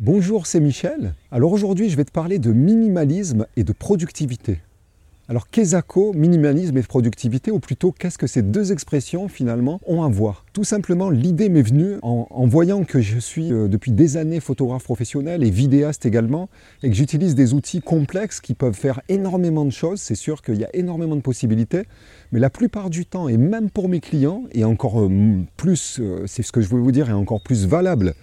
Bonjour, c'est Michel. Alors aujourd'hui, je vais te parler de minimalisme et de productivité. Alors qu'est-ce minimalisme et productivité, ou plutôt qu'est-ce que ces deux expressions finalement ont à voir? Tout simplement, l'idée m'est venue en, voyant que je suis euh, depuis des années photographe professionnel et vidéaste également, et que j'utilise des outils complexes qui peuvent faire énormément de choses. C'est sûr qu'il y a énormément de possibilités, mais la plupart du temps, et même pour mes clients, et encore euh, plus, euh, c'est ce que je veux vous dire, et encore plus valable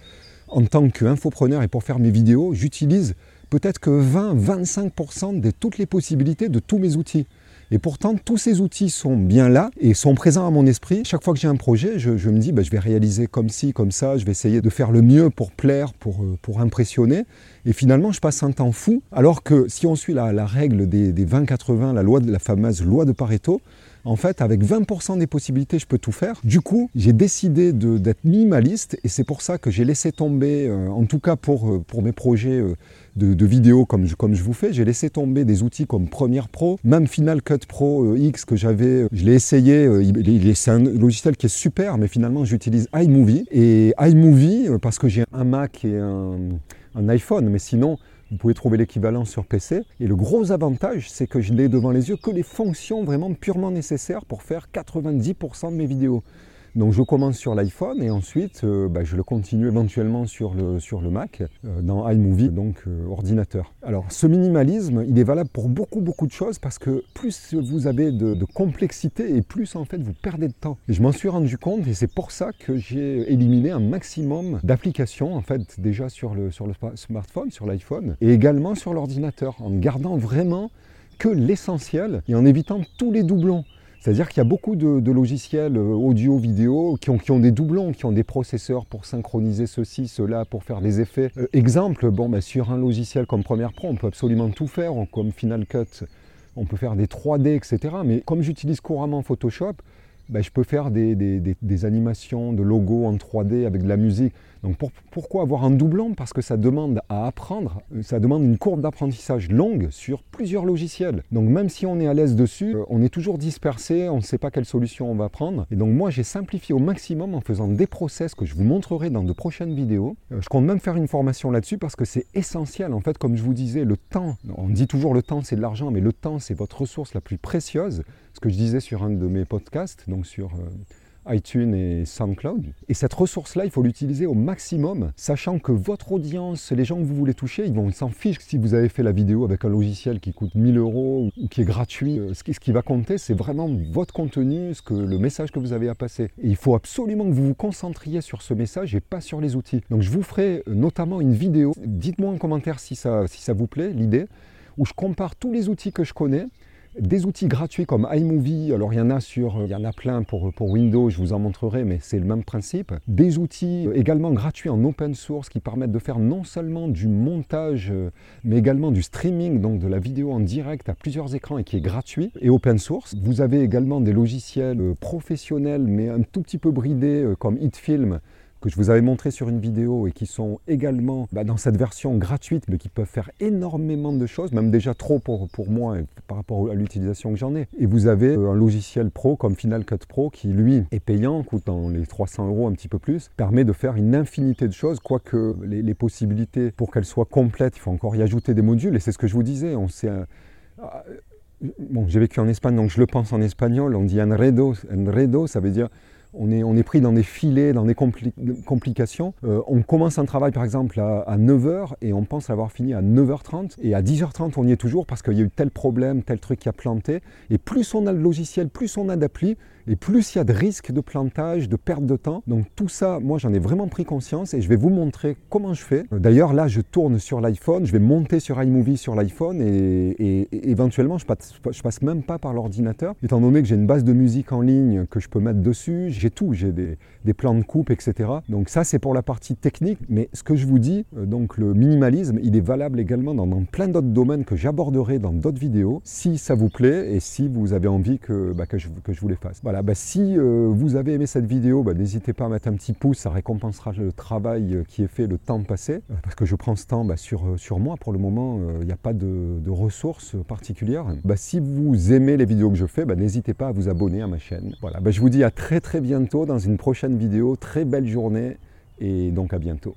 en tant qu'infopreneur et pour faire mes vidéos, j'utilise peut-être que 20-25% de toutes les possibilités de tous mes outils. Et pourtant, tous ces outils sont bien là et sont présents à mon esprit. Chaque fois que j'ai un projet, je, me dis, bah, je vais réaliser comme ci, comme ça, je vais essayer de faire le mieux pour plaire, pour, euh, impressionner. Et finalement, je passe un temps fou. Alors que si on suit la, règle des, des 20-80, la, loi de, la fameuse loi de Pareto, en fait, avec 20% des possibilités, je peux tout faire. Du coup, j'ai décidé d'être minimaliste et c'est pour ça que j'ai laissé tomber, euh, en tout cas pour, euh, mes projets euh, de, vidéos comme je, comme je vous fais, j'ai laissé tomber des outils comme Premiere Pro, même Final Cut Pro X que j'avais, je l'ai essayé, c'est un logiciel qui est super, mais finalement j'utilise iMovie. Et iMovie, parce que j'ai un Mac et un iPhone, mais sinon, vous pouvez trouver l'équivalent sur PC. Et le gros avantage, c'est que je n'ai devant les yeux que les fonctions vraiment purement nécessaires pour faire 90% de mes vidéos. Donc je commence sur l'iPhone et ensuite euh, bah, je le continue éventuellement sur le, sur le Mac, euh, dans iMovie, donc euh, ordinateur. Alors ce minimalisme, il est valable pour beaucoup beaucoup de choses parce que plus vous avez de, complexité et plus en fait vous perdez de temps. Et je m'en suis rendu compte et c'est pour ça que j'ai éliminé un maximum d'applications en fait déjà sur le, sur le smartphone, sur l'iPhone et également sur l'ordinateur en gardant vraiment que l'essentiel et en évitant tous les doublons. C'est-à-dire qu'il y a beaucoup de, logiciels euh, audio, vidéo qui ont, des doublons, qui ont des processeurs pour synchroniser ceci, cela, pour faire des effets. Euh, exemple, bon, bah, sur un logiciel comme Premiere Pro, on peut absolument tout faire, comme Final Cut, on peut faire des 3D, etc. Mais comme j'utilise couramment Photoshop, bah, je peux faire des, animations de logos en 3D avec de la musique. Donc pourquoi avoir un doublon? Parce que ça demande à apprendre, ça demande une courbe d'apprentissage longue sur plusieurs logiciels. Donc même si on est à l'aise dessus, euh, on est toujours dispersé, on ne sait pas quelle solution on va prendre. Et donc moi j'ai simplifié au maximum en faisant des process que je vous montrerai dans de prochaines vidéos. Euh, je compte même faire une formation là-dessus parce que c'est essentiel. En fait, comme je vous disais, le temps, on dit toujours le temps c'est de l'argent, mais le temps c'est votre ressource la plus précieuse. Ce que je disais sur un de mes podcasts, sur... Euh, iTunes et SoundCloud. Et cette ressource-là, il faut l'utiliser au maximum, sachant que votre audience, les gens que vous voulez toucher, ils vont s'en fichent si vous avez fait la vidéo avec un logiciel qui coûte 1000 euros ou qui est gratuit. Euh, ce qui, ce qui va compter, c'est vraiment votre contenu, ce que, le message que vous avez à passer. Et il faut absolument que vous vous concentriez sur ce message et pas sur les outils. Donc je vous ferai euh, notamment une vidéo. Dites-moi en commentaire si ça, si ça vous plaît, l'idée, où je compare tous les outils que je connais des outils gratuits comme iMovie, alors il y en a sur, il y en a plein pour, pour Windows, je vous en montrerai, mais c'est le même principe. Des outils également gratuits en open source qui permettent de faire non seulement du montage, mais également du streaming, donc de la vidéo en direct à plusieurs écrans et qui est gratuit et open source. Vous avez également des logiciels professionnels, mais un tout petit peu bridés euh, comme HitFilm que je vous avais montré sur une vidéo et qui sont également bah, dans cette version gratuite, mais qui peuvent faire énormément de choses, même déjà trop pour, pour moi par rapport à l'utilisation que j'en ai. Et vous avez euh, un logiciel pro comme Final Cut Pro qui, lui, est payant, coûte dans les 300 euros un petit peu plus, permet de faire une infinité de choses, quoique les, les possibilités, pour qu'elles soient complètes, il faut encore y ajouter des modules, et c'est ce que je vous disais, on sait... Bon, j'ai vécu en Espagne, donc je le pense en espagnol, on dit enredo, enredo, ça veut dire on est, pris dans des filets, dans des complications. Euh, on commence un travail par exemple à, 9h et on pense l'avoir fini à 9h30 et à 10h30 on y est toujours parce qu'il y a eu tel problème, tel truc qui a planté. Et plus on a le logiciel, plus on a d'appli et plus il y a de risques de plantage, de perte de temps. Donc tout ça, moi j'en ai vraiment pris conscience et je vais vous montrer comment je fais. D'ailleurs là je tourne sur l'iPhone, je vais monter sur iMovie sur l'iPhone et, éventuellement je passe, passe même pas par l'ordinateur étant donné que j'ai une base de musique en ligne que je peux mettre dessus tout, j'ai des, plans de coupe, etc. Donc ça, c'est pour la partie technique. Mais ce que je vous dis, euh, donc le minimalisme, il est valable également dans, plein d'autres domaines que j'aborderai dans d'autres vidéos, si ça vous plaît et si vous avez envie que, bah, que, je, vous les fasse. Voilà, bah, si euh, vous avez aimé cette vidéo, bah, n'hésitez pas à mettre un petit pouce, ça récompensera le travail euh, qui est fait, le temps passé, parce que je prends ce temps sur, sur moi. Pour le moment, il n'y a pas de, ressources particulières. si vous aimez les vidéos que je fais, n'hésitez pas à vous abonner à ma chaîne. Voilà, je vous dis à très très bientôt dans une prochaine vidéo. Très belle journée et donc à bientôt.